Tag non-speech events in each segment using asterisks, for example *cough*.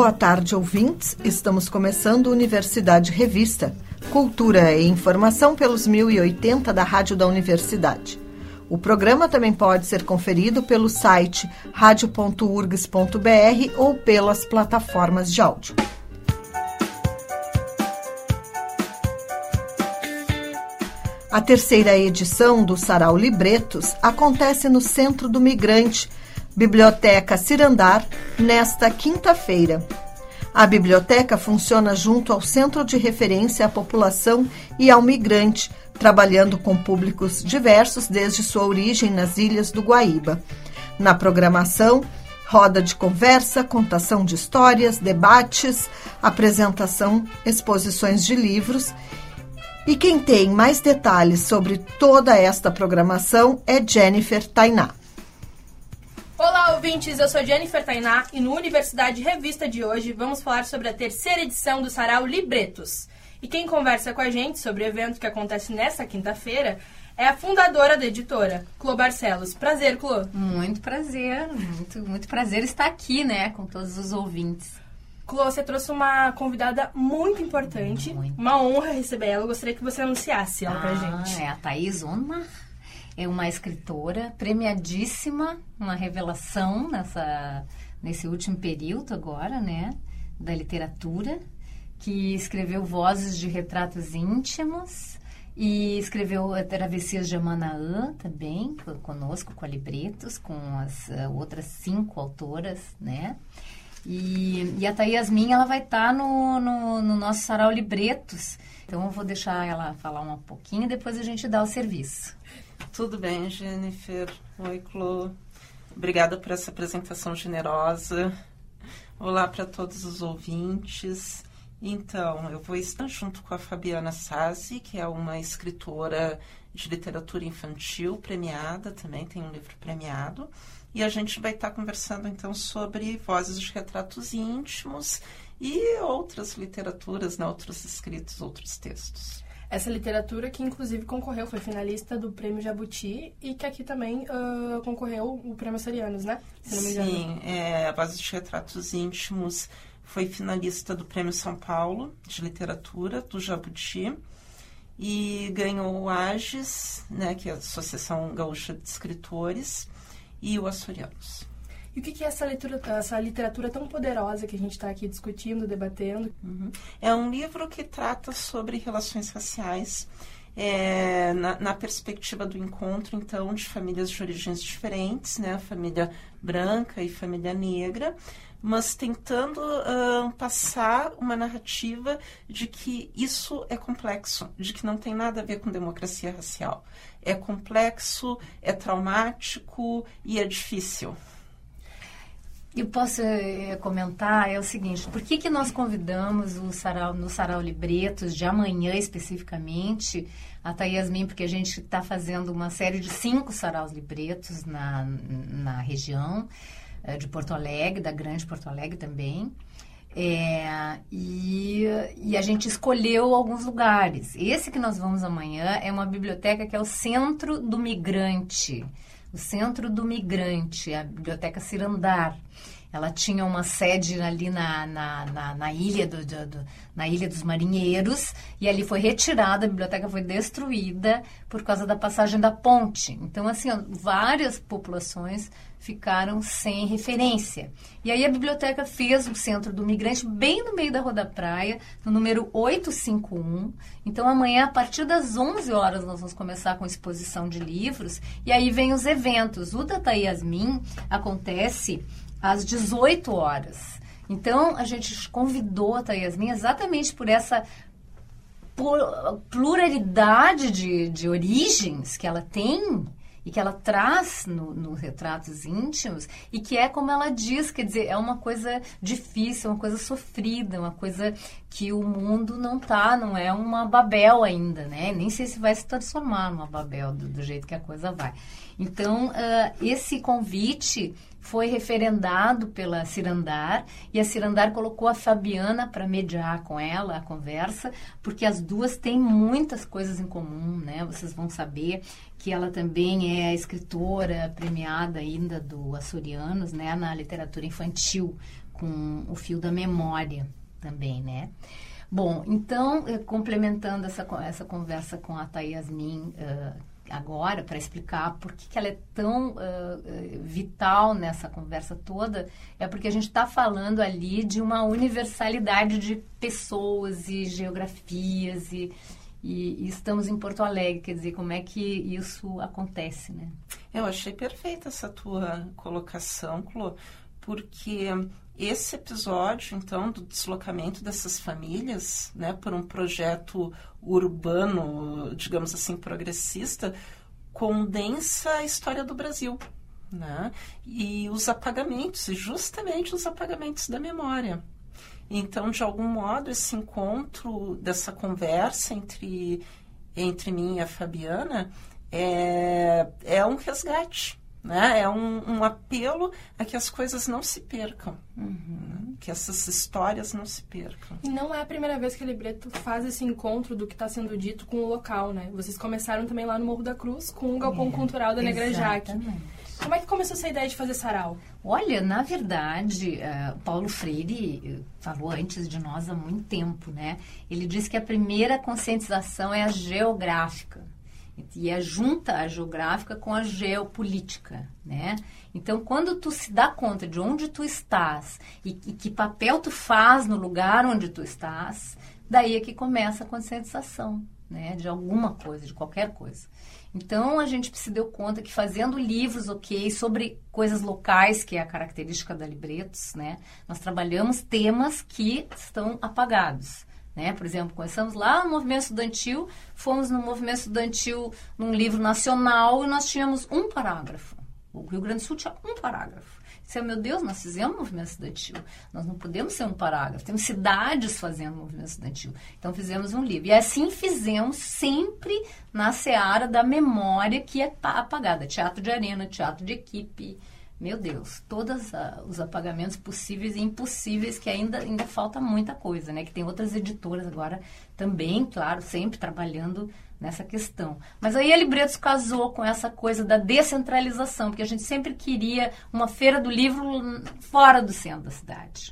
Boa tarde, ouvintes. Estamos começando Universidade Revista. Cultura e informação pelos 1080 da Rádio da Universidade. O programa também pode ser conferido pelo site radio.urgs.br ou pelas plataformas de áudio. A terceira edição do Sarau Libretos acontece no Centro do Migrante, Biblioteca Cirandar, nesta quinta-feira. A biblioteca funciona junto ao Centro de Referência à População e ao Migrante, trabalhando com públicos diversos desde sua origem nas ilhas do Guaíba. Na programação, roda de conversa, contação de histórias, debates, apresentação, exposições de livros. E quem tem mais detalhes sobre toda esta programação é Jennifer Tainá. Olá, ouvintes! Eu sou Jennifer Tainá e no Universidade Revista de hoje vamos falar sobre a terceira edição do Sarau Libretos. E quem conversa com a gente sobre o evento que acontece nesta quinta-feira é a fundadora da editora, Clô Barcelos. Prazer, Clô. Muito prazer, muito, muito prazer estar aqui, né, com todos os ouvintes. Clô, você trouxe uma convidada muito importante, muito. uma honra receber ela. Eu gostaria que você anunciasse ela ah, pra gente. É a Thaís Onmar, é uma escritora premiadíssima, uma revelação nessa, nesse último período agora, né, da literatura que escreveu Vozes de Retratos Íntimos e escreveu Travessias de Amanaã também, conosco, com a Libretos, com as uh, outras cinco autoras, né? E, e a Thaí Yasmin, ela vai estar tá no, no, no, nosso sarau Libretos. Então, eu vou deixar ela falar um pouquinho e depois a gente dá o serviço. Tudo bem, Jennifer. Oi, Clô. Obrigada por essa apresentação generosa. Olá para todos os ouvintes. Então, eu vou estar junto com a Fabiana Sassi, que é uma escritora de literatura infantil premiada, também tem um livro premiado. E a gente vai estar conversando então sobre vozes de retratos íntimos e outras literaturas, né, outros escritos, outros textos. Essa literatura que inclusive concorreu, foi finalista do Prêmio Jabuti e que aqui também uh, concorreu o Prêmio Serianos, né? Sim, é, a Vozes de Retratos Íntimos foi finalista do Prêmio São Paulo de Literatura, do Jabuti, e ganhou o AGES, né, que é a Associação Gaúcha de Escritores, e o Açorianos. E o que é essa literatura, essa literatura tão poderosa que a gente está aqui discutindo, debatendo? Uhum. É um livro que trata sobre relações raciais é, na, na, perspectiva do encontro, então, de famílias de origens diferentes, né? Família branca e família negra, mas tentando uh, passar uma narrativa de que isso é complexo, de que não tem nada a ver com democracia racial. É complexo, é traumático e é difícil. Eu posso é, comentar é o seguinte: por que, que nós convidamos o Sarau, no Sarau Libretos, de amanhã especificamente, a Yasmin, porque a gente está fazendo uma série de cinco saraus libretos na, na região. Eh, de Porto Alegre, da Grande Porto Alegre também. É, e, e, a gente escolheu alguns lugares. Esse que nós vamos amanhã é uma biblioteca que é o Centro do Migrante. O Centro do Migrante, a Biblioteca Cirandar. Ela tinha uma sede ali na, na, na, na ilha do, do, do, na Ilha dos Marinheiros e ali foi retirada, a biblioteca foi destruída por causa da passagem da ponte. Então, assim, várias populações ficaram sem referência. E aí a biblioteca fez o Centro do Migrante bem no meio da Rua da Praia, no número 851. Então amanhã, a partir das 11 horas, nós vamos começar com exposição de livros. E aí vem os eventos. O Data Yasmin acontece às 18 horas. Então a gente convidou a Yasmin exatamente por essa pluralidade de, de origens que ela tem que ela traz nos no retratos íntimos e que é como ela diz, quer dizer, é uma coisa difícil, uma coisa sofrida, uma coisa que o mundo não tá, não é uma Babel ainda, né? Nem sei se vai se transformar numa Babel do, do jeito que a coisa vai. Então, uh, esse convite foi referendado pela Cirandar e a Cirandar colocou a Fabiana para mediar com ela a conversa, porque as duas têm muitas coisas em comum, né? Vocês vão saber que ela também é escritora premiada ainda do Açorianos, né, na literatura infantil, com o fio da memória também, né? Bom, então, eh, complementando essa, essa conversa com a Yasmin, uh, agora para explicar por que, que ela é tão uh, vital nessa conversa toda, é porque a gente está falando ali de uma universalidade de pessoas e geografias e, e, e, estamos em Porto Alegre, quer dizer, como é que isso acontece, né? Eu achei perfeita essa tua colocação, Clô, porque esse episódio, então, do deslocamento dessas famílias, né, por um projeto urbano, digamos assim, progressista, condensa a história do Brasil, né? E os apagamentos, justamente os apagamentos da memória. Então, de algum modo, esse encontro dessa conversa entre entre mim e a Fabiana é, é um resgate, né? É um, um, apelo a que as coisas não se percam, uhum. que essas histórias não se percam. E não é a primeira vez que a Libreto faz esse encontro do que está sendo dito com o local, né? Vocês começaram também lá no Morro da Cruz com o Galpão é, Cultural da Negra Jaque. Como é que começou essa ideia de fazer sarau? Olha, na verdade, uh, Paulo Freire eh, falou antes de nós há muito tempo, né? Ele disse que a primeira conscientização é a geográfica e é junta a geográfica com a geopolítica, né? Então, quando tu se dá conta de onde tu estás e, e, que papel tu faz no lugar onde tu estás, daí é que começa a conscientização, né? De alguma coisa, de qualquer coisa. Então, a gente se deu conta que fazendo livros, ok, sobre coisas locais, que é a característica da Libretos, né? Nós trabalhamos temas que estão apagados. Né? Por exemplo, começamos lá no movimento estudantil, fomos no movimento estudantil num livro nacional e nós tínhamos um parágrafo. O Rio Grande do Sul tinha um parágrafo. Disse, meu Deus, nós fizemos movimento estudantil. Nós não podemos ser um parágrafo. Temos cidades fazendo movimento estudantil. Então fizemos um livro. E assim fizemos sempre na seara da memória que é apagada. Teatro de arena, teatro de equipe, meu Deus, todos uh, os apagamentos possíveis e impossíveis, que ainda, ainda falta muita coisa, né? Que tem outras editoras agora também, claro, sempre trabalhando nessa questão. Mas aí a Libretos casou com essa coisa da descentralização, porque a gente sempre queria uma feira do livro fora do centro da cidade.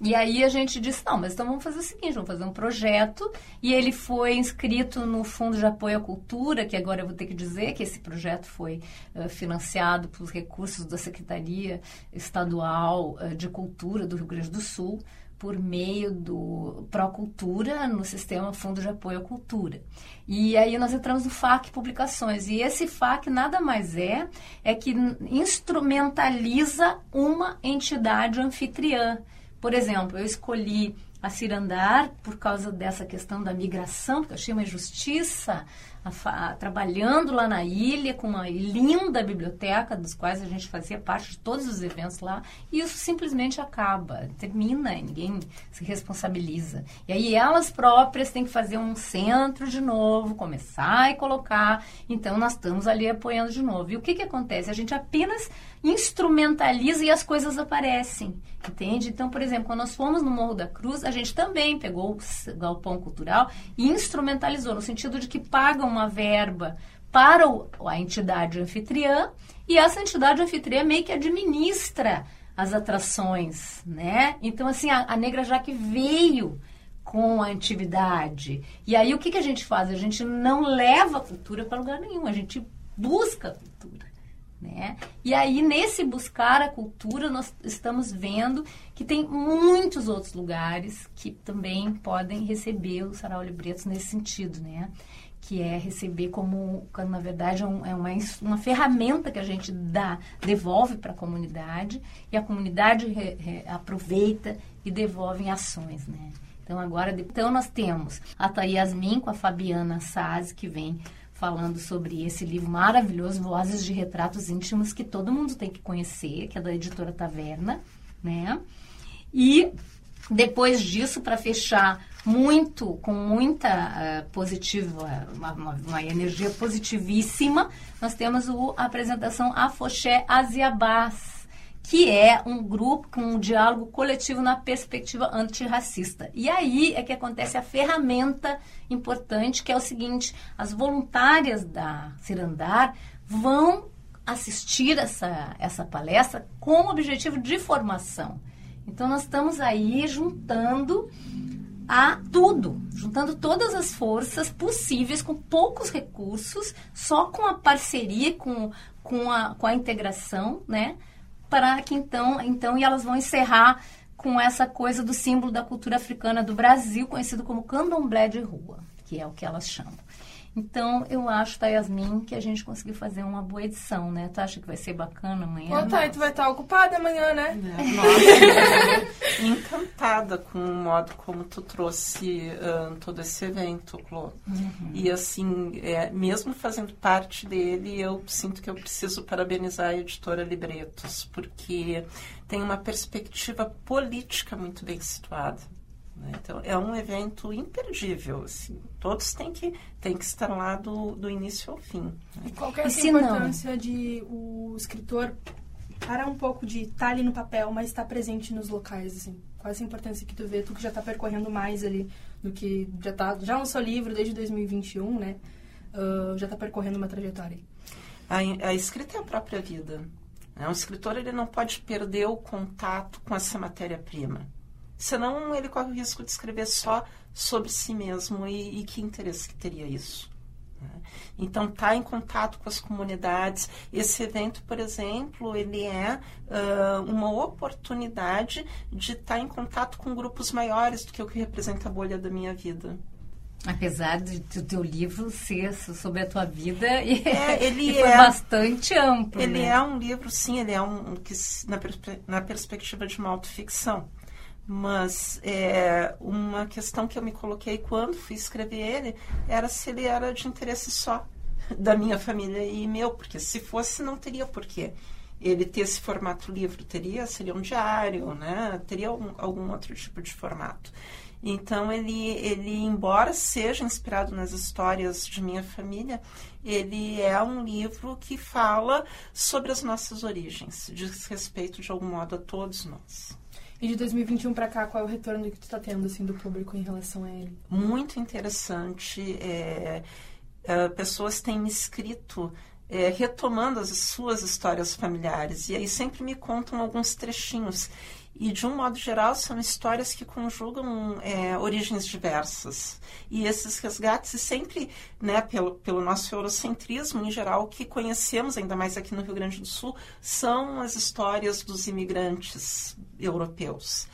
E aí a gente disse, não, mas então vamos fazer o seguinte, vamos fazer um projeto. E ele foi inscrito no Fundo de Apoio à Cultura, que agora eu vou ter que dizer que esse projeto foi uh, financiado pelos recursos da Secretaria Estadual uh, de Cultura do Rio Grande do Sul, por meio do Procultura no sistema Fundo de Apoio à Cultura. E aí nós entramos no FAC Publicações. E esse FAC nada mais é é que instrumentaliza uma entidade anfitriã por exemplo, eu escolhi a Cirandar por causa dessa questão da migração, porque eu achei uma injustiça a, a, trabalhando lá na ilha com uma linda biblioteca, dos quais a gente fazia parte de todos os eventos lá, e isso simplesmente acaba, termina, ninguém se responsabiliza. E aí elas próprias têm que fazer um centro de novo, começar e colocar, então nós estamos ali apoiando de novo. E o que, que acontece? A gente apenas instrumentaliza e as coisas aparecem, entende? Então, por exemplo, quando nós fomos no Morro da Cruz, a gente também pegou o galpão cultural e instrumentalizou, no sentido de que paga uma verba para a entidade anfitriã e essa entidade anfitriã meio que administra as atrações, né? Então, assim, a, a Negra Jaque veio com a atividade. E aí, o que, que a gente faz? A gente não leva a cultura para lugar nenhum, a gente busca a cultura. Né? E aí, nesse buscar a cultura, nós estamos vendo que tem muitos outros lugares que também podem receber o Sarau Libretos nesse sentido, né? Que é receber como, na verdade, é, é uma, uma ferramenta que a gente dá, devolve para a comunidade e a comunidade re, re, aproveita e devolve em ações, né? Então, agora, então nós temos a Yasmin com a Fabiana Saz, que vem falando sobre esse livro maravilhoso, Vozes de Retratos Íntimos, que todo mundo tem que conhecer, que é da editora Taverna, né? E depois disso, para fechar muito, com muita uh, positiva, uma, uma, uma, energia positivíssima, nós temos o, a apresentação Afoxé Asiabás, que é um grupo com um diálogo coletivo na perspectiva antirracista. E aí é que acontece a ferramenta importante, que é o seguinte: as voluntárias da Cirandar vão assistir essa, essa palestra com o objetivo de formação. Então, nós estamos aí juntando a tudo, juntando todas as forças possíveis, com poucos recursos, só com a parceria, com, com, a, com a integração, né? Para que então, então e elas vão encerrar com essa coisa do símbolo da cultura africana do Brasil, conhecido como candomblé de rua, que é o que elas chamam. Então, eu acho, tá, Yasmin, que a gente conseguiu fazer uma boa edição, né? Tu acha que vai ser bacana amanhã? Ô, tá, tu vai estar ocupada amanhã, né? É, nossa, *laughs* encantada com o modo como tu trouxe uh, todo esse evento, Clô. Uhum. E assim, é, mesmo fazendo parte dele, eu sinto que eu preciso parabenizar a editora Libretos, porque tem uma perspectiva política muito bem situada. Né? Então, é um evento imperdível. Assim. Todos têm que, têm que estar lá do, do início ao fim. Né? E qual é a importância não? de o escritor parar um pouco de estar tá ali no papel, mas estar tá presente nos locais, assim? Qual é a importância que tu vê? Tu que já está percorrendo mais ali do que... Já, tá, já lançou livro desde 2021, né? Uh, já está percorrendo uma trajetória. A, a escrita é a própria vida. Né? Um escritor ele não pode perder o contato com essa matéria-prima. Senão ele corre o risco de escrever só sobre si mesmo e, e que interesse que teria isso. Né? Então, estar tá em contato com as comunidades. Esse evento, por exemplo, ele é uh, uma oportunidade de estar tá em contato com grupos maiores do que o que representa a bolha da minha vida. Apesar de o teu livro ser sobre a tua vida, e, é, ele *laughs* e é, bastante amplo. Ele né? é um livro, sim, ele é um que na, na perspectiva de uma autoficção. Mas é, uma questão que eu me coloquei quando fui escrever ele era se ele era de interesse só *laughs* da minha família e meu, porque se fosse não teria porquê ele ter esse formato livro, teria seria um diário, né? Teria algum, algum outro tipo de formato. Então ele, ele, embora seja inspirado nas histórias de minha família, ele é um livro que fala sobre as nossas origens, diz respeito de algum modo a todos nós. E de 2021 para cá, qual é o retorno que tu está tendo assim do público em relação a ele? Muito interessante. É, é, pessoas têm me escrito é, retomando as suas histórias familiares e aí sempre me contam alguns trechinhos. E, de um modo geral, são histórias que conjugam é, origens diversas. E esses resgates, sempre, né, pelo, pelo nosso eurocentrismo em geral, que conhecemos, ainda mais aqui no Rio Grande do Sul, são as histórias dos imigrantes europeus.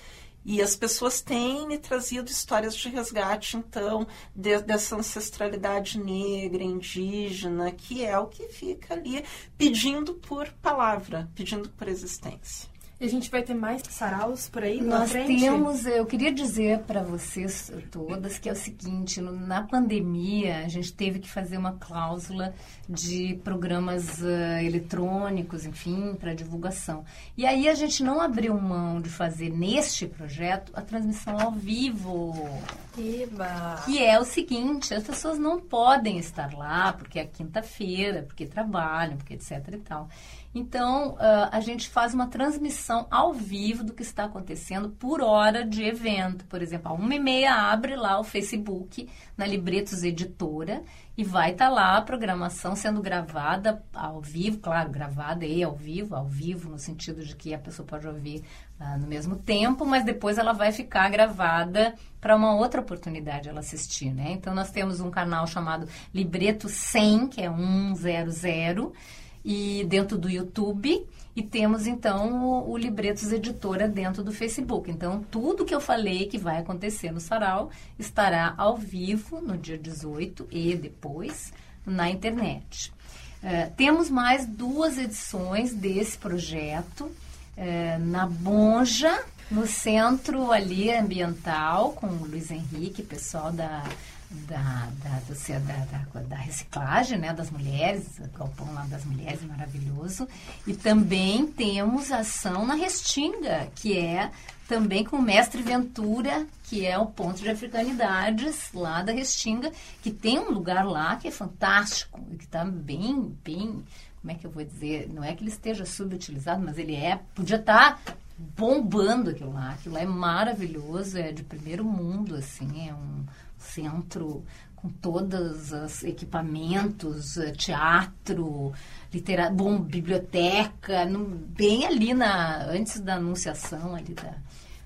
E as pessoas têm me trazido histórias de resgate, então, de, dessa ancestralidade negra, indígena, que é o que fica ali pedindo por palavra, pedindo por existência. E a gente vai ter mais saraus por aí Nós temos, eu queria dizer para vocês todas que é o seguinte, na pandemia a gente teve que fazer uma cláusula de programas uh, eletrônicos, enfim, para divulgação. E aí a gente não abriu mão de fazer neste projeto a transmissão ao vivo. Eba. Que é o seguinte, as pessoas não podem estar lá porque é quinta-feira, porque trabalham, porque etc e tal. Então, uh, a gente faz uma transmissão ao vivo do que está acontecendo por hora de evento. Por exemplo, a uma e meia abre lá o Facebook na Libretos Editora e vai estar tá lá a programação sendo gravada ao vivo, claro, gravada e ao vivo, ao vivo no sentido de que a pessoa pode ouvir uh, no mesmo tempo, mas depois ela vai ficar gravada para uma outra oportunidade ela assistir, né? Então, nós temos um canal chamado Libreto 100, que é 100, e dentro do YouTube e temos então o, o, Libretos Editora dentro do Facebook. Então, tudo que eu falei que vai acontecer no Sarau estará ao vivo no dia 18 e depois na internet. Uh, temos mais duas edições desse projeto uh, na Bonja, no centro ali ambiental, com o Luiz Henrique, pessoal da, da, da, da, da, reciclagem né, das mulheres, o galpão lá das mulheres maravilhoso. E também temos ação na Restinga, que é também com o mestre Ventura, que é o ponto de africanidades lá da Restinga, que tem um lugar lá que é fantástico que está bem, bem, como é que eu vou dizer, não é que ele esteja subutilizado, mas ele é, podia estar tá bombando aquilo lá, aquilo lá é maravilhoso, é de primeiro mundo, assim, é um centro com todos os equipamentos, eh, teatro, literatura, bom, biblioteca, no, bem ali na antes da anunciação ali da,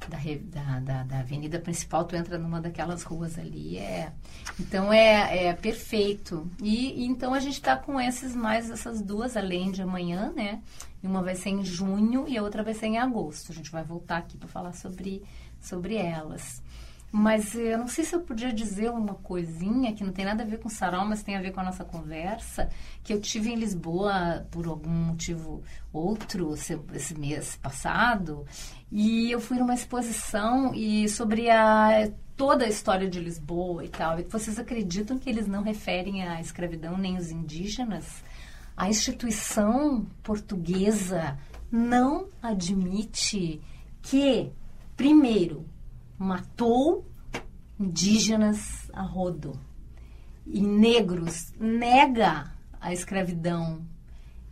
da, da, da, avenida principal, tu entra numa daquelas ruas ali, é, então é, é perfeito. E, e então a gente está com esses mais essas duas além de amanhã, né? Uma vai ser em junho e a outra vai ser em agosto. A gente vai voltar aqui para falar sobre sobre elas. Mas eu não sei se eu podia dizer uma coisinha que não tem nada a ver com sarau, mas tem a ver com a nossa conversa, que eu tive em Lisboa por algum motivo outro esse mês passado, e eu fui numa exposição e sobre a toda a história de Lisboa e tal. E vocês acreditam que eles não referem à escravidão nem os indígenas? A instituição portuguesa não admite que, primeiro, matou indígenas a rodo. E negros nega a escravidão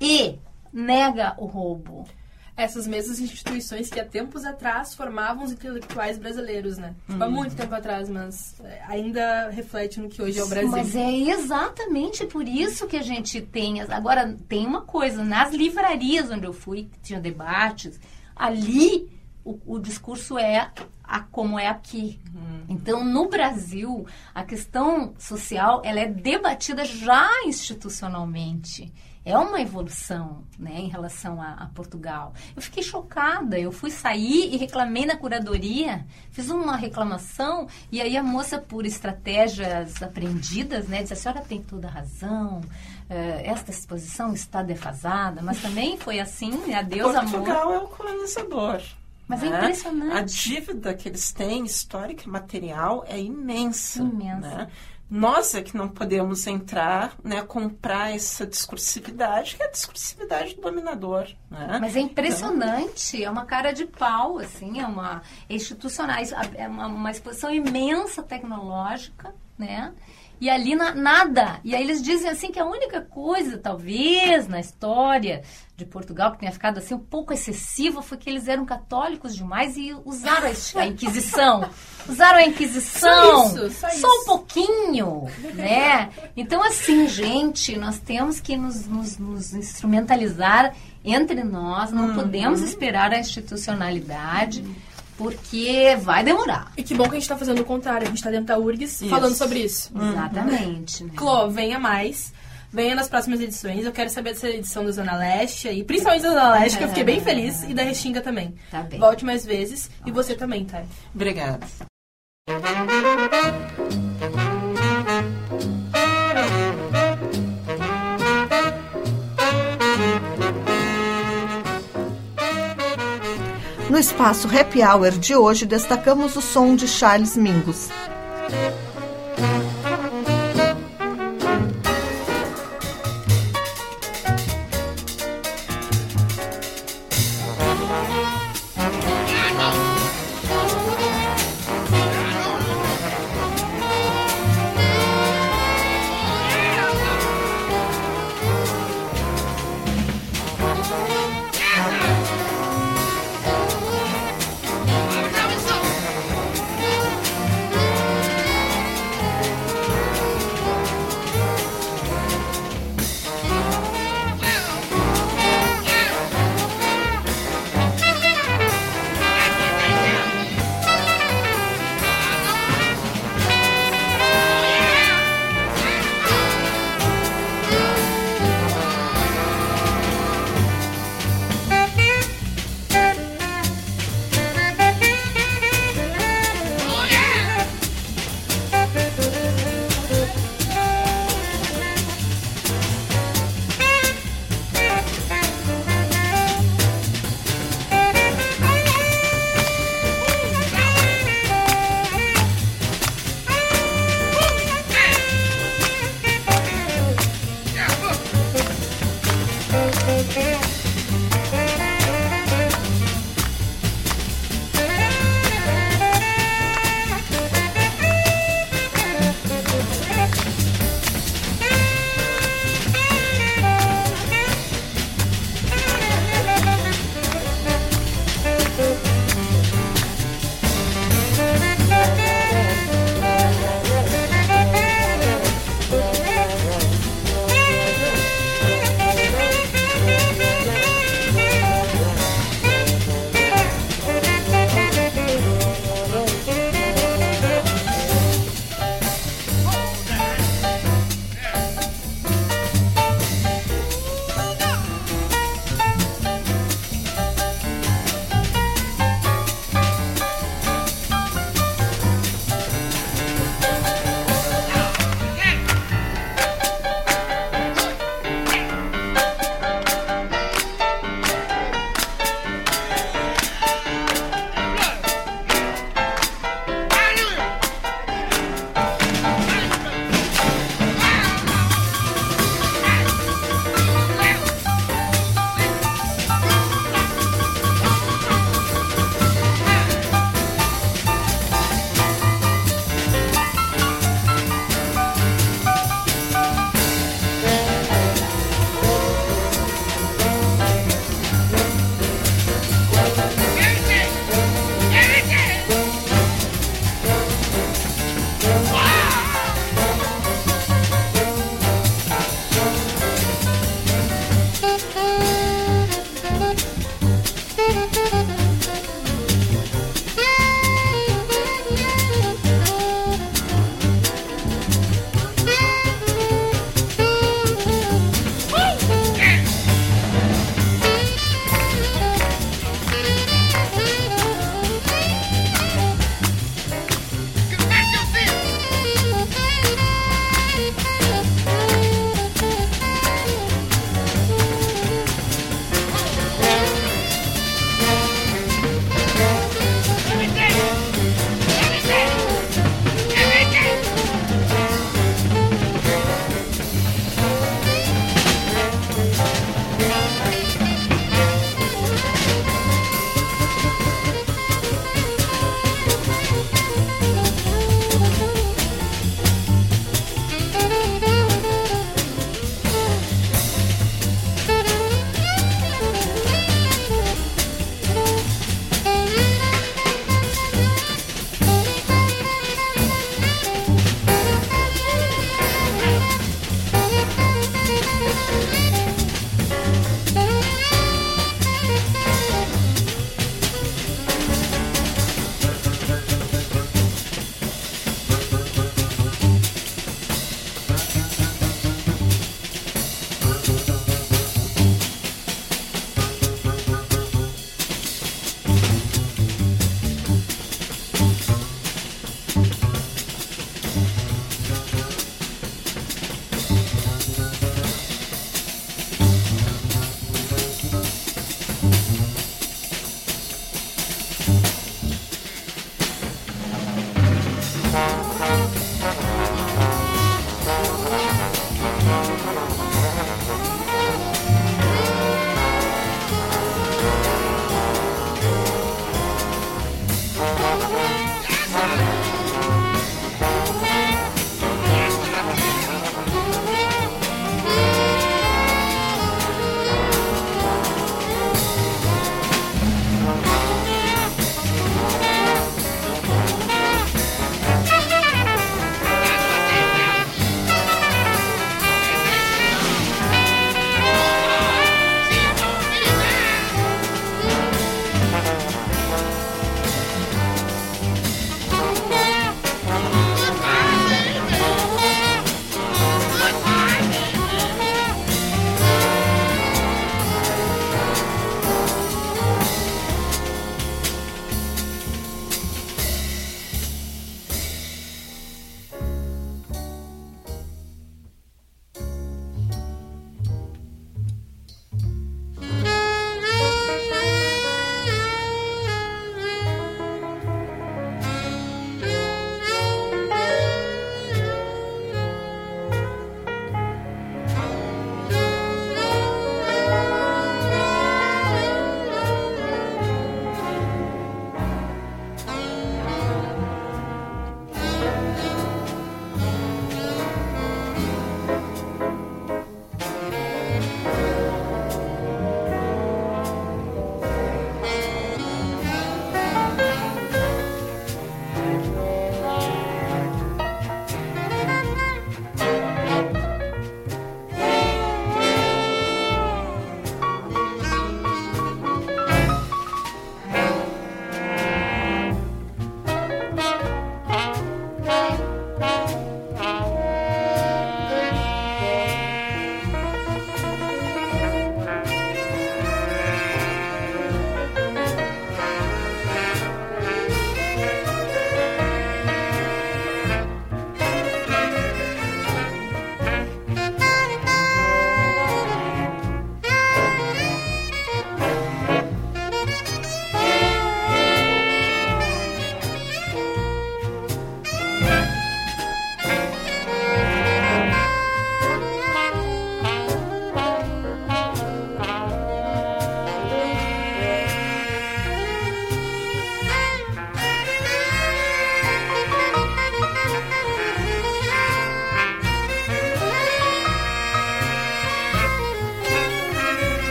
e nega o roubo. Essas mesmas instituições que há tempos atrás formavam os intelectuais brasileiros, né? Tipo, há uhum. muito tempo atrás, mas é, ainda reflete no que hoje é o Brasil. Mas é exatamente por isso que a gente tem. Agora, tem uma coisa: nas livrarias onde eu fui, que tinha debates, ali o, o discurso é a como é aqui. Uhum. Então, no Brasil, a questão social ela é debatida já institucionalmente. É uma evolução né, em relação a, a, Portugal. Eu fiquei chocada. Eu fui sair e reclamei na curadoria, fiz uma reclamação, e aí a moça, por estratégias aprendidas, né, disse: a senhora tem toda a razão, eh, esta exposição está defasada, mas também foi assim, adeus Portugal amor. Portugal é o colonizador. Mas é né? impressionante. A dívida que eles têm, histórica e material, é imensa. Imensa. Né? Nós é que não podemos entrar, né, comprar essa discursividade, que é a discursividade do dominador. Né? Mas é impressionante, então... é uma cara de pau, assim, é uma é institucional, é uma, uma exposição imensa tecnológica, né? E ali na, nada. E aí eles dizem assim que a única coisa, talvez, na história de Portugal, que tenha ficado assim um pouco excessiva, foi que eles eram católicos demais e usaram a Inquisição. *laughs* usaram a Inquisição. Só, isso, só, só um pouquinho, né? Então, assim, gente, nós temos que nos, nos, nos instrumentalizar entre nós, não uhum. podemos esperar a institucionalidade. Uhum porque vai demorar. E que bom que a gente está fazendo o contrário. A gente está dentro da URGS isso. falando sobre isso. Exatamente. Uhum. Né? Clô, venha mais. Venha nas próximas edições. Eu quero saber dessa edição da Zona Leste e principalmente da Zona Leste, que eu fiquei bem feliz, e da Restinga também. Tá bem. Volte mais vezes. E você também, Thay. Obrigada. No espaço Happy Hour de hoje, destacamos o som de Charles Mingus.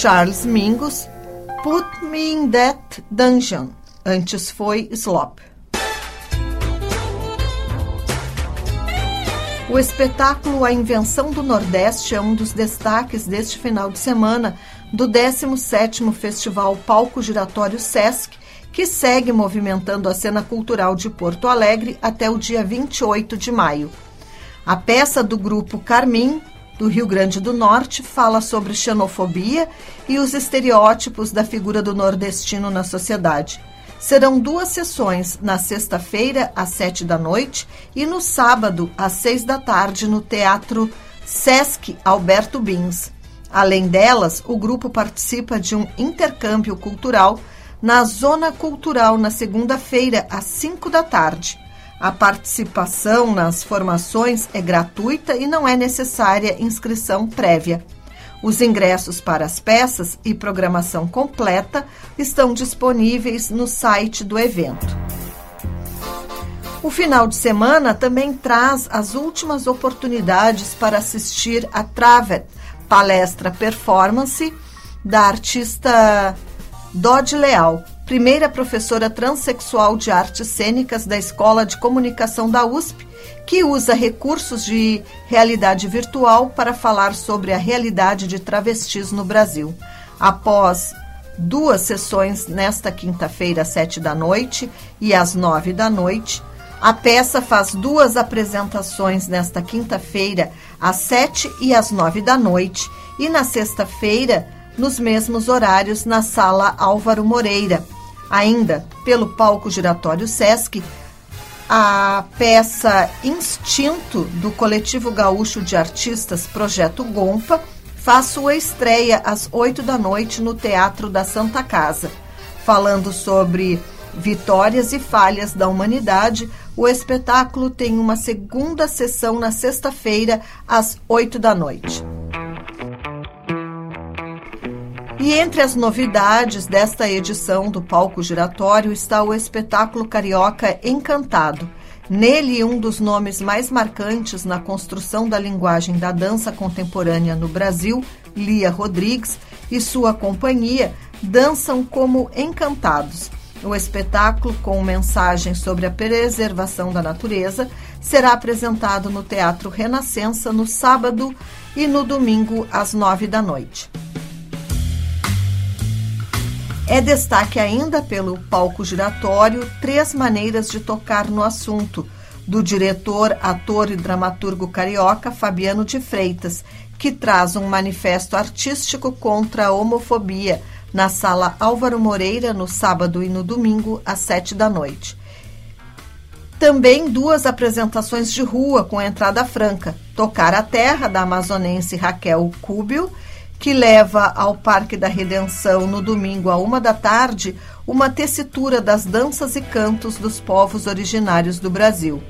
Charles Mingus, Put Me in That Dungeon. Antes foi Slop. O espetáculo A Invenção do Nordeste é um dos destaques deste final de semana do 17º Festival Palco Giratório Sesc, que segue movimentando a cena cultural de Porto Alegre até o dia 28 de maio. A peça do grupo Carmim, do Rio Grande do Norte, fala sobre xenofobia e os estereótipos da figura do nordestino na sociedade. Serão duas sessões, na sexta-feira, às sete da noite, e no sábado, às seis da tarde, no Teatro Sesc Alberto Bins. Além delas, o grupo participa de um intercâmbio cultural na Zona Cultural na segunda-feira, às cinco da tarde. A participação nas formações é gratuita e não é necessária inscrição prévia. Os ingressos para as peças e programação completa estão disponíveis no site do evento. O final de semana também traz as últimas oportunidades para assistir a Travet, palestra performance da artista Dodge Leal, primeira professora transexual de artes cênicas da Escola de Comunicação da USP que usa recursos de realidade virtual para falar sobre a realidade de travestis no Brasil. Após duas sessões nesta quinta-feira, às sete da noite e às nove da noite, a peça faz duas apresentações nesta quinta-feira, às sete e às nove da noite, e na sexta-feira, nos mesmos horários, na sala Álvaro Moreira. Ainda pelo palco giratório Sesc, a peça Instinto do coletivo gaúcho de artistas Projeto Gompa faz sua estreia às 8 da noite no Teatro da Santa Casa. Falando sobre vitórias e falhas da humanidade, o espetáculo tem uma segunda sessão na sexta-feira às 8 da noite. E entre as novidades desta edição do Palco Giratório está o espetáculo carioca Encantado. Nele, um dos nomes mais marcantes na construção da linguagem da dança contemporânea no Brasil, Lia Rodrigues, e sua companhia dançam como encantados. O espetáculo, com mensagem sobre a preservação da natureza, será apresentado no Teatro Renascença no sábado e no domingo às nove da noite. É destaque ainda pelo palco giratório Três Maneiras de Tocar no Assunto, do diretor, ator e dramaturgo carioca Fabiano de Freitas, que traz um manifesto artístico contra a homofobia na sala Álvaro Moreira no sábado e no domingo às sete da noite. Também duas apresentações de rua com entrada franca: Tocar a Terra, da amazonense Raquel Cúbio que leva ao Parque da Redenção no domingo a uma da tarde uma tessitura das danças e cantos dos povos originários do Brasil.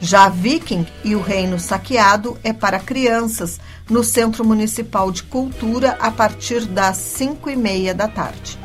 Já Viking e o Reino Saqueado é para crianças no Centro Municipal de Cultura a partir das cinco e meia da tarde.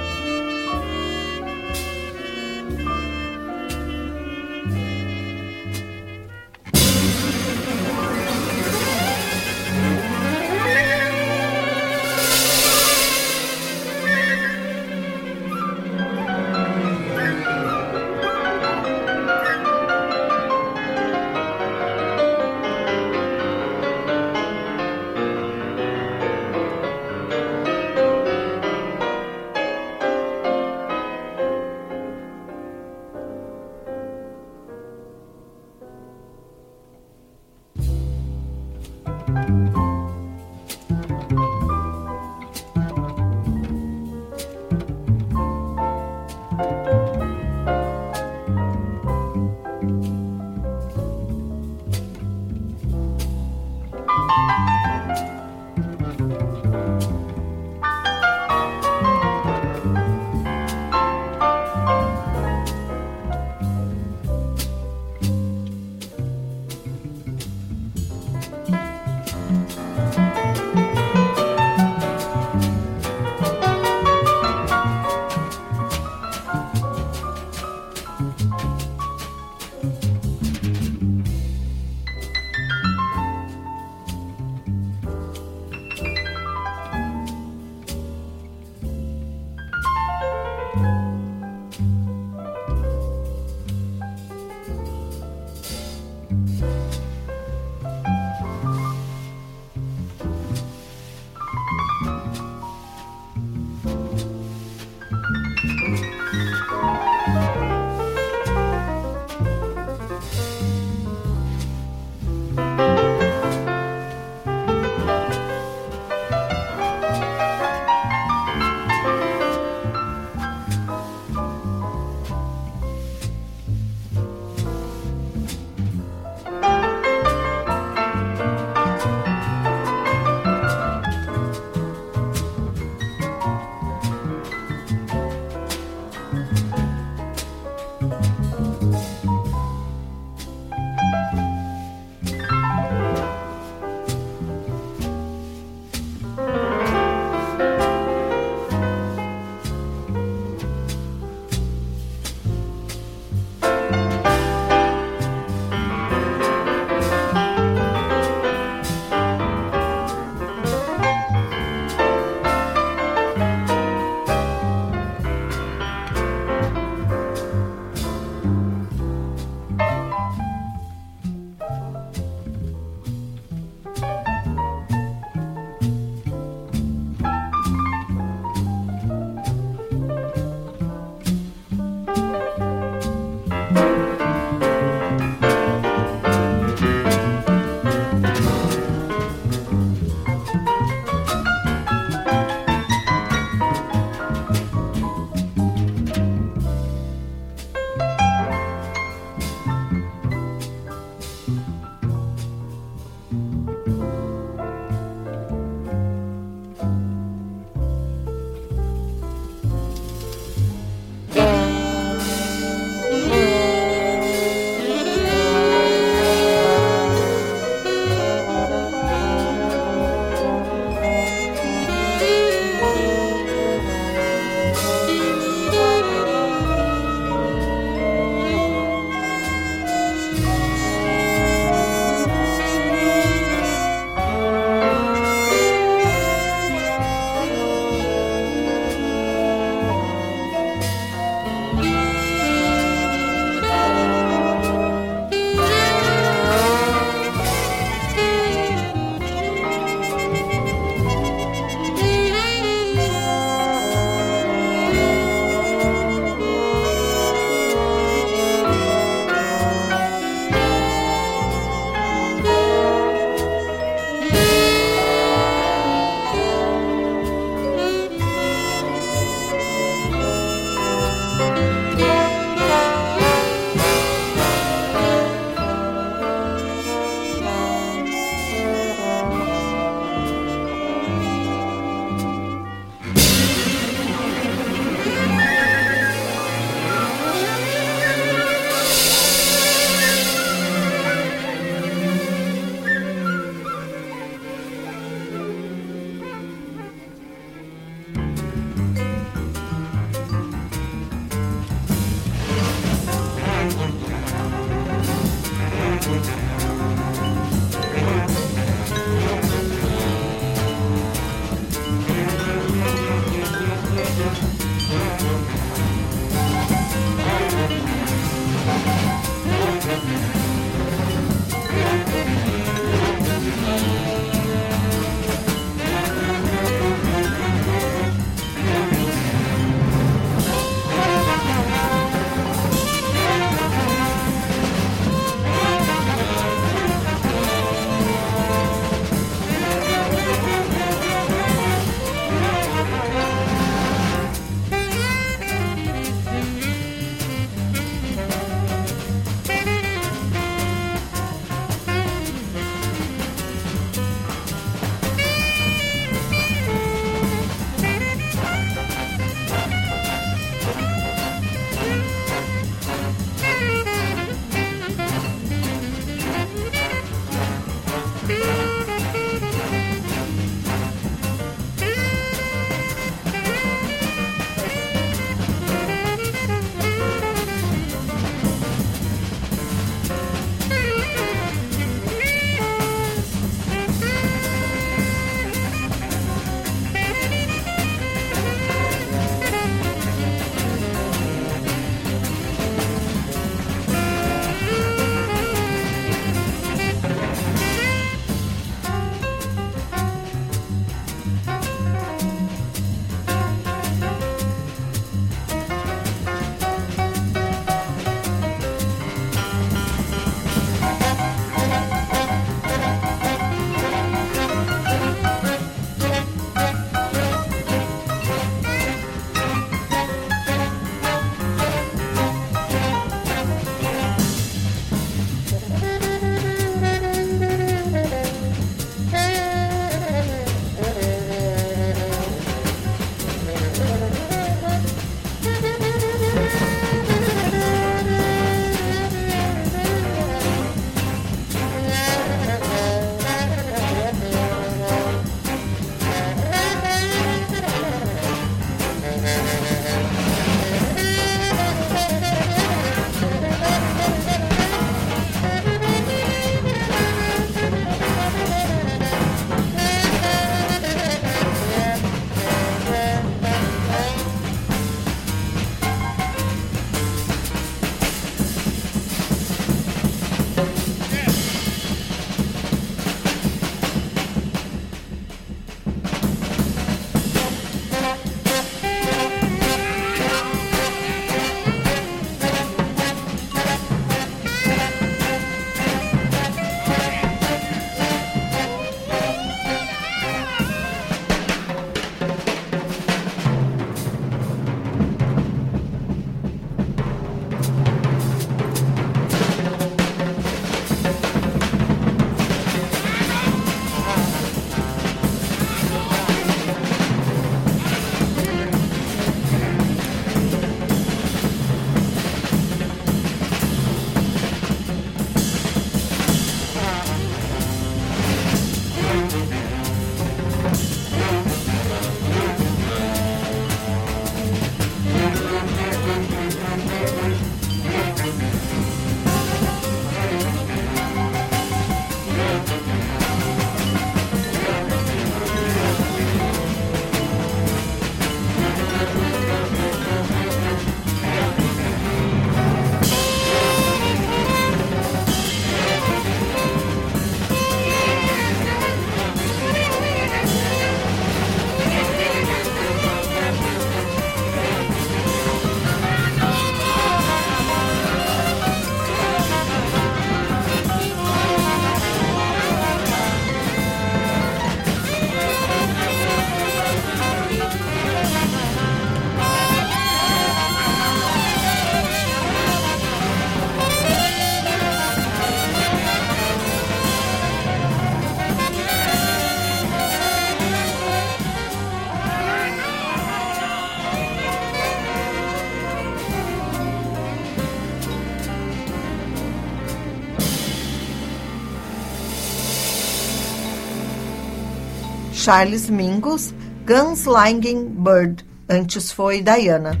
Charles Mingus, Gunslinging Bird. Antes foi Diana.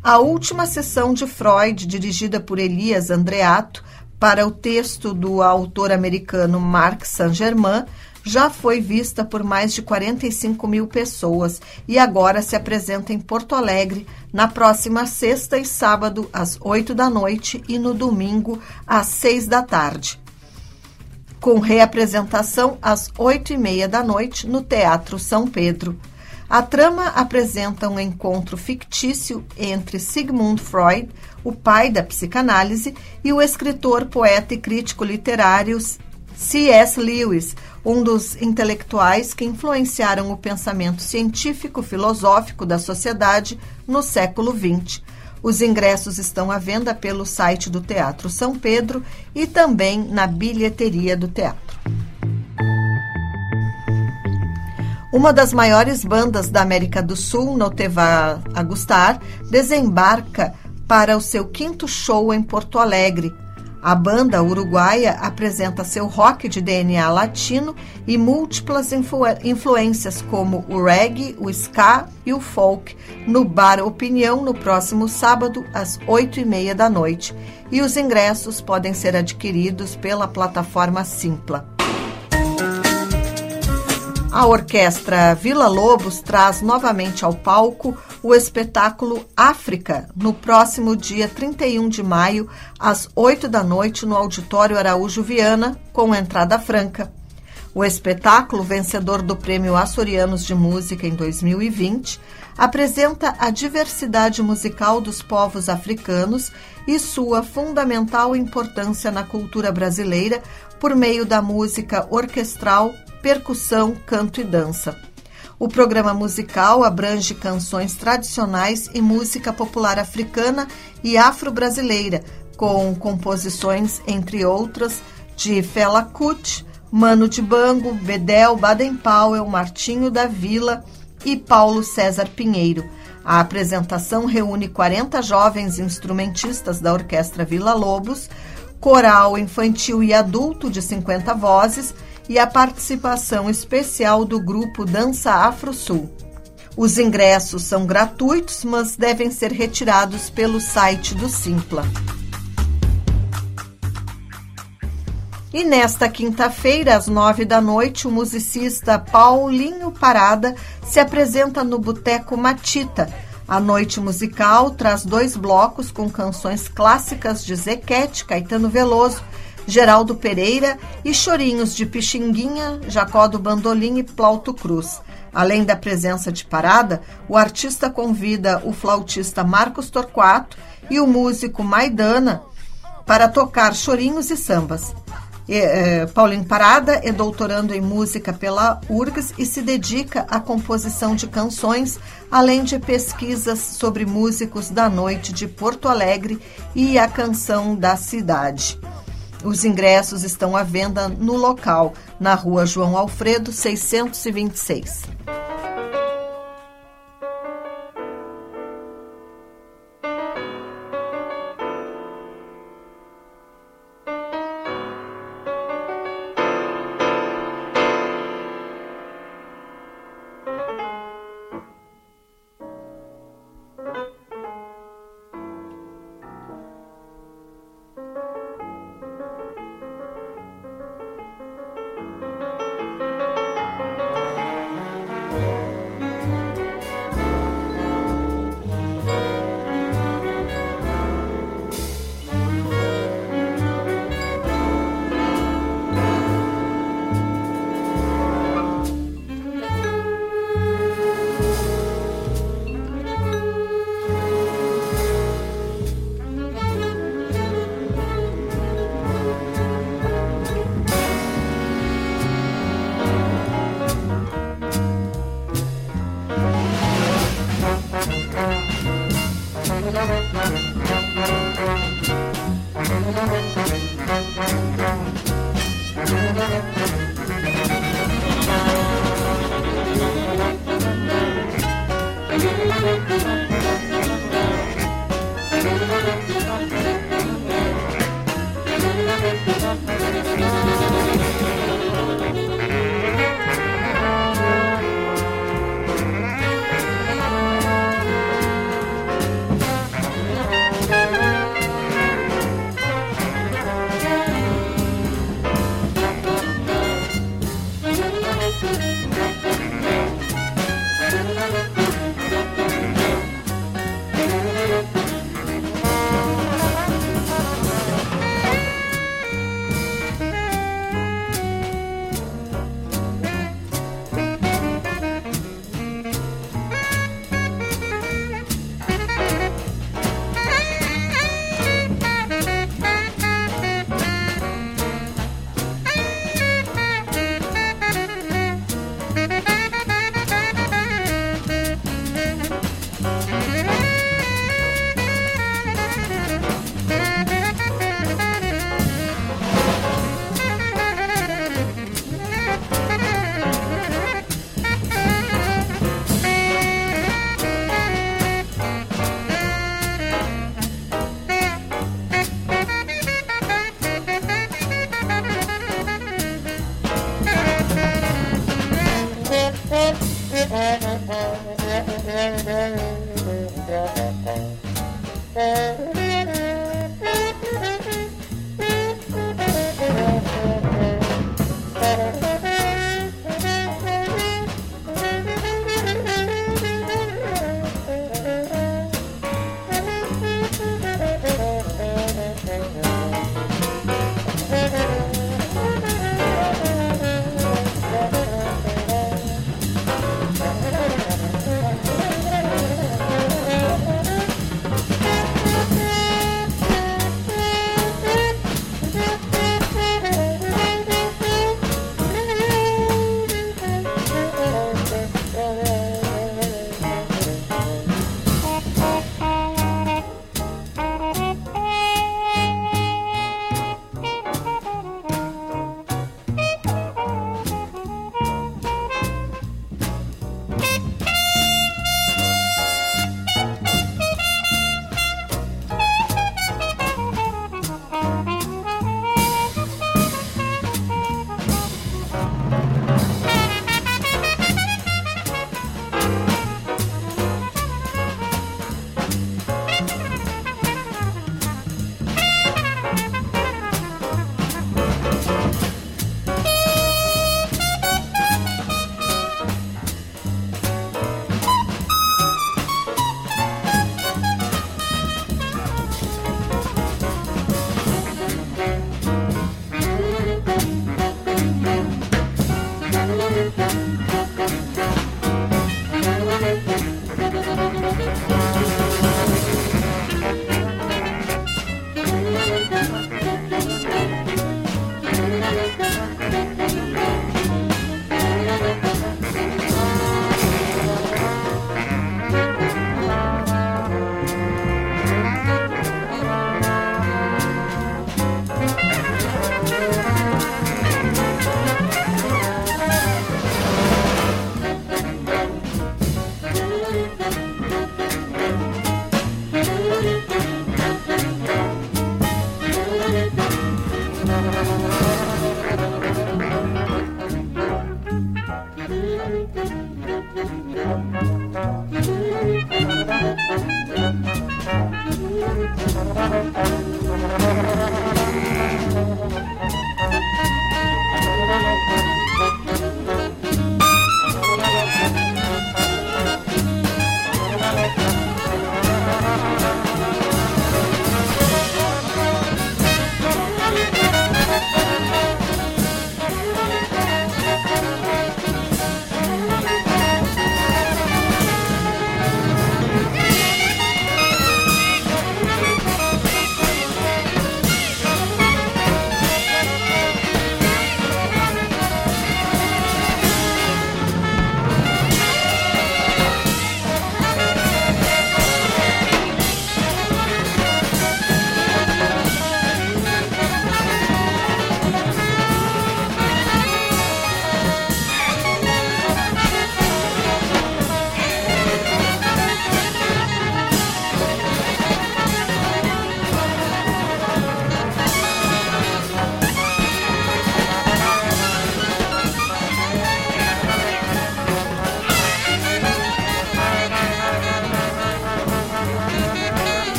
A última sessão de Freud, dirigida por Elias Andreato, para o texto do autor americano Marc Saint-Germain, já foi vista por mais de 45 mil pessoas e agora se apresenta em Porto Alegre na próxima sexta e sábado às 8 da noite e no domingo às 6 da tarde com reapresentação às oito e meia da noite no Teatro São Pedro. A trama apresenta um encontro fictício entre Sigmund Freud, o pai da psicanálise, e o escritor, poeta e crítico literário C.S. Lewis, um dos intelectuais que influenciaram o pensamento científico-filosófico da sociedade no século XX. Os ingressos estão à venda pelo site do Teatro São Pedro e também na bilheteria do teatro. Uma das maiores bandas da América do Sul, Noteva Agustar, desembarca para o seu quinto show em Porto Alegre, a banda uruguaia apresenta seu rock de DNA latino e múltiplas influ influências como o reggae, o ska e o folk no Bar Opinião no próximo sábado às oito e meia da noite. E os ingressos podem ser adquiridos pela plataforma Simpla. A orquestra Vila Lobos traz novamente ao palco o espetáculo África no próximo dia 31 de maio, às 8 da noite, no Auditório Araújo Viana, com entrada franca. O espetáculo, vencedor do Prêmio Açorianos de Música em 2020, apresenta a diversidade musical dos povos africanos e sua fundamental importância na cultura brasileira por meio da música orquestral percussão, canto e dança. O programa musical abrange canções tradicionais e música popular africana e afro-brasileira, com composições, entre outras, de Fela Kuti, Mano de Bango, Bedel, Baden Powell, Martinho da Vila e Paulo César Pinheiro. A apresentação reúne 40 jovens instrumentistas da Orquestra Vila Lobos, coral infantil e adulto de 50 vozes e a participação especial do grupo Dança Afro Sul. Os ingressos são gratuitos, mas devem ser retirados pelo site do Simpla. E nesta quinta-feira, às nove da noite, o musicista Paulinho Parada se apresenta no Boteco Matita, A noite musical traz dois blocos com canções clássicas de Zequete, Caetano Veloso, Geraldo Pereira e chorinhos de Pixinguinha, Jacó do Bandolim e Plauto Cruz. Além da presença de parada, o artista convida o flautista Marcos Torquato e o músico Maidana para tocar chorinhos e sambas. É, Paulinho Parada é doutorando em música pela URGS e se dedica à composição de canções, além de pesquisas sobre músicos da noite de Porto Alegre e a canção da cidade. Os ingressos estão à venda no local, na rua João Alfredo, 626.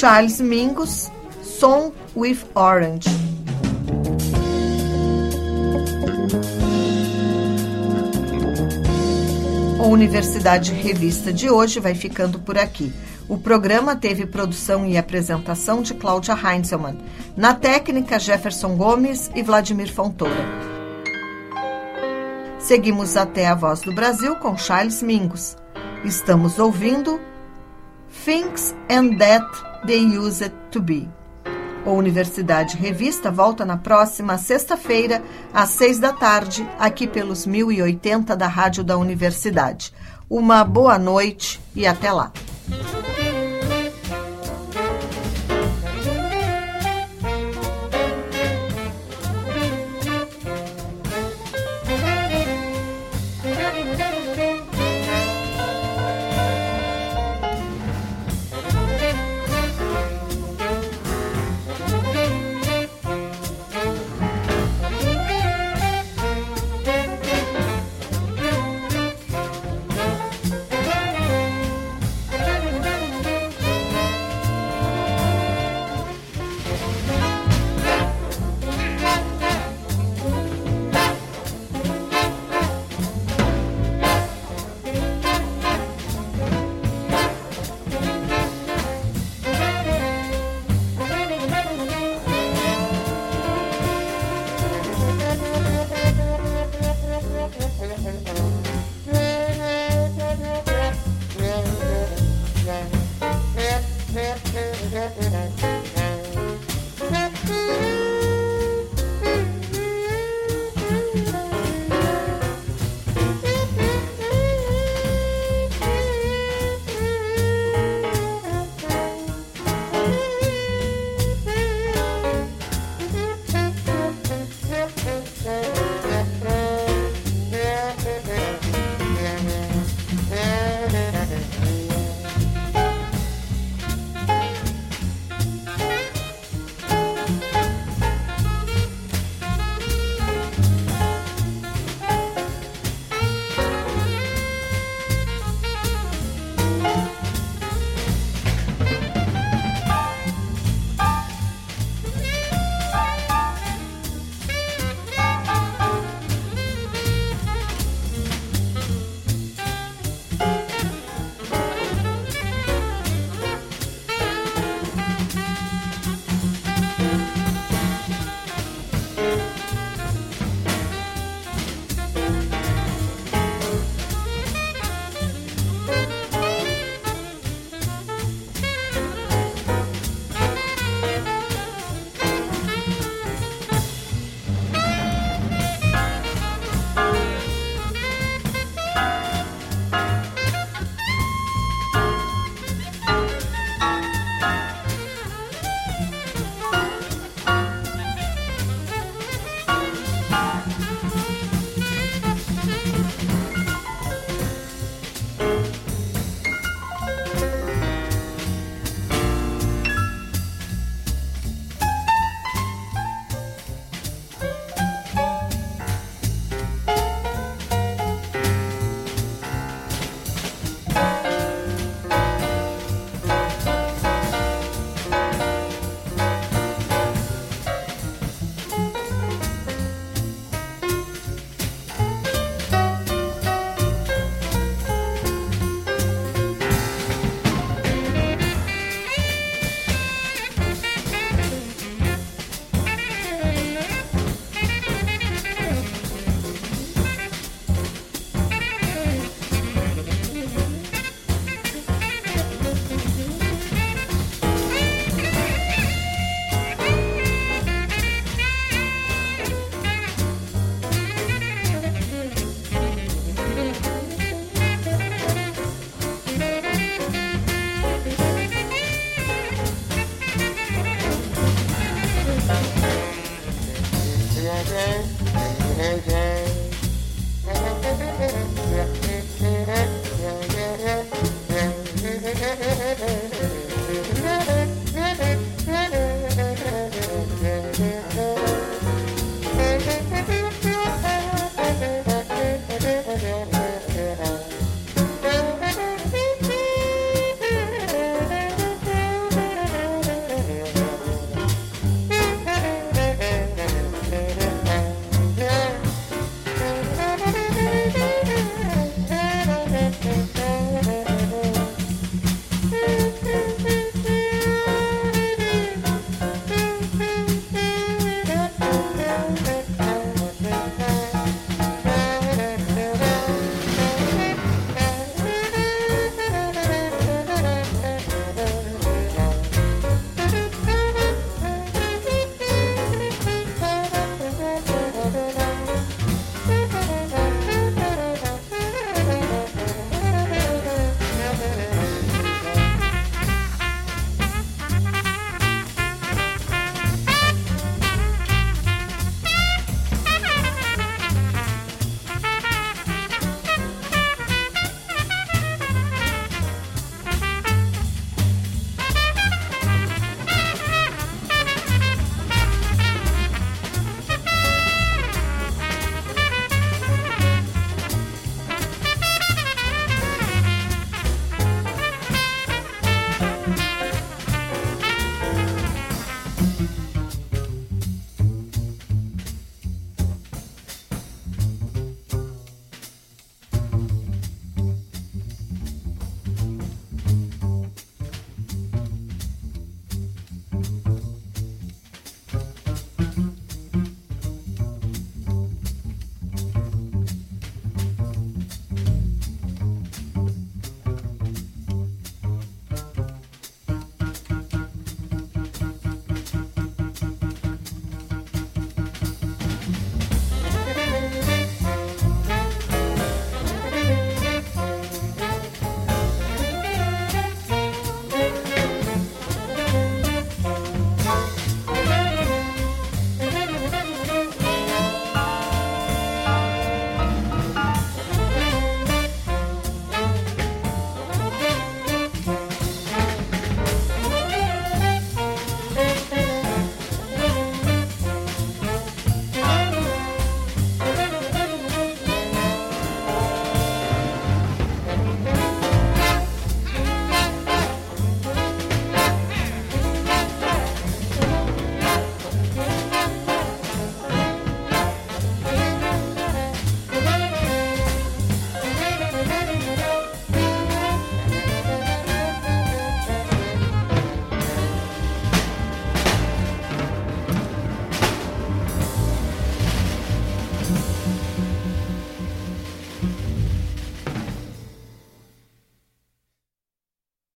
Charles Mingus, Song with Orange. A Universidade Revista de hoje vai ficando por aqui. O programa teve produção e apresentação de Cláudia Heinzelmann. Na técnica, Jefferson Gomes e Vladimir Fontoura. Seguimos até a Voz do Brasil com Charles Mingus. Estamos ouvindo Things and That They Used to Be. A Universidade Revista volta na próxima sexta-feira, às seis da tarde, aqui pelos 1080 da Rádio da Universidade. Uma boa noite e até lá.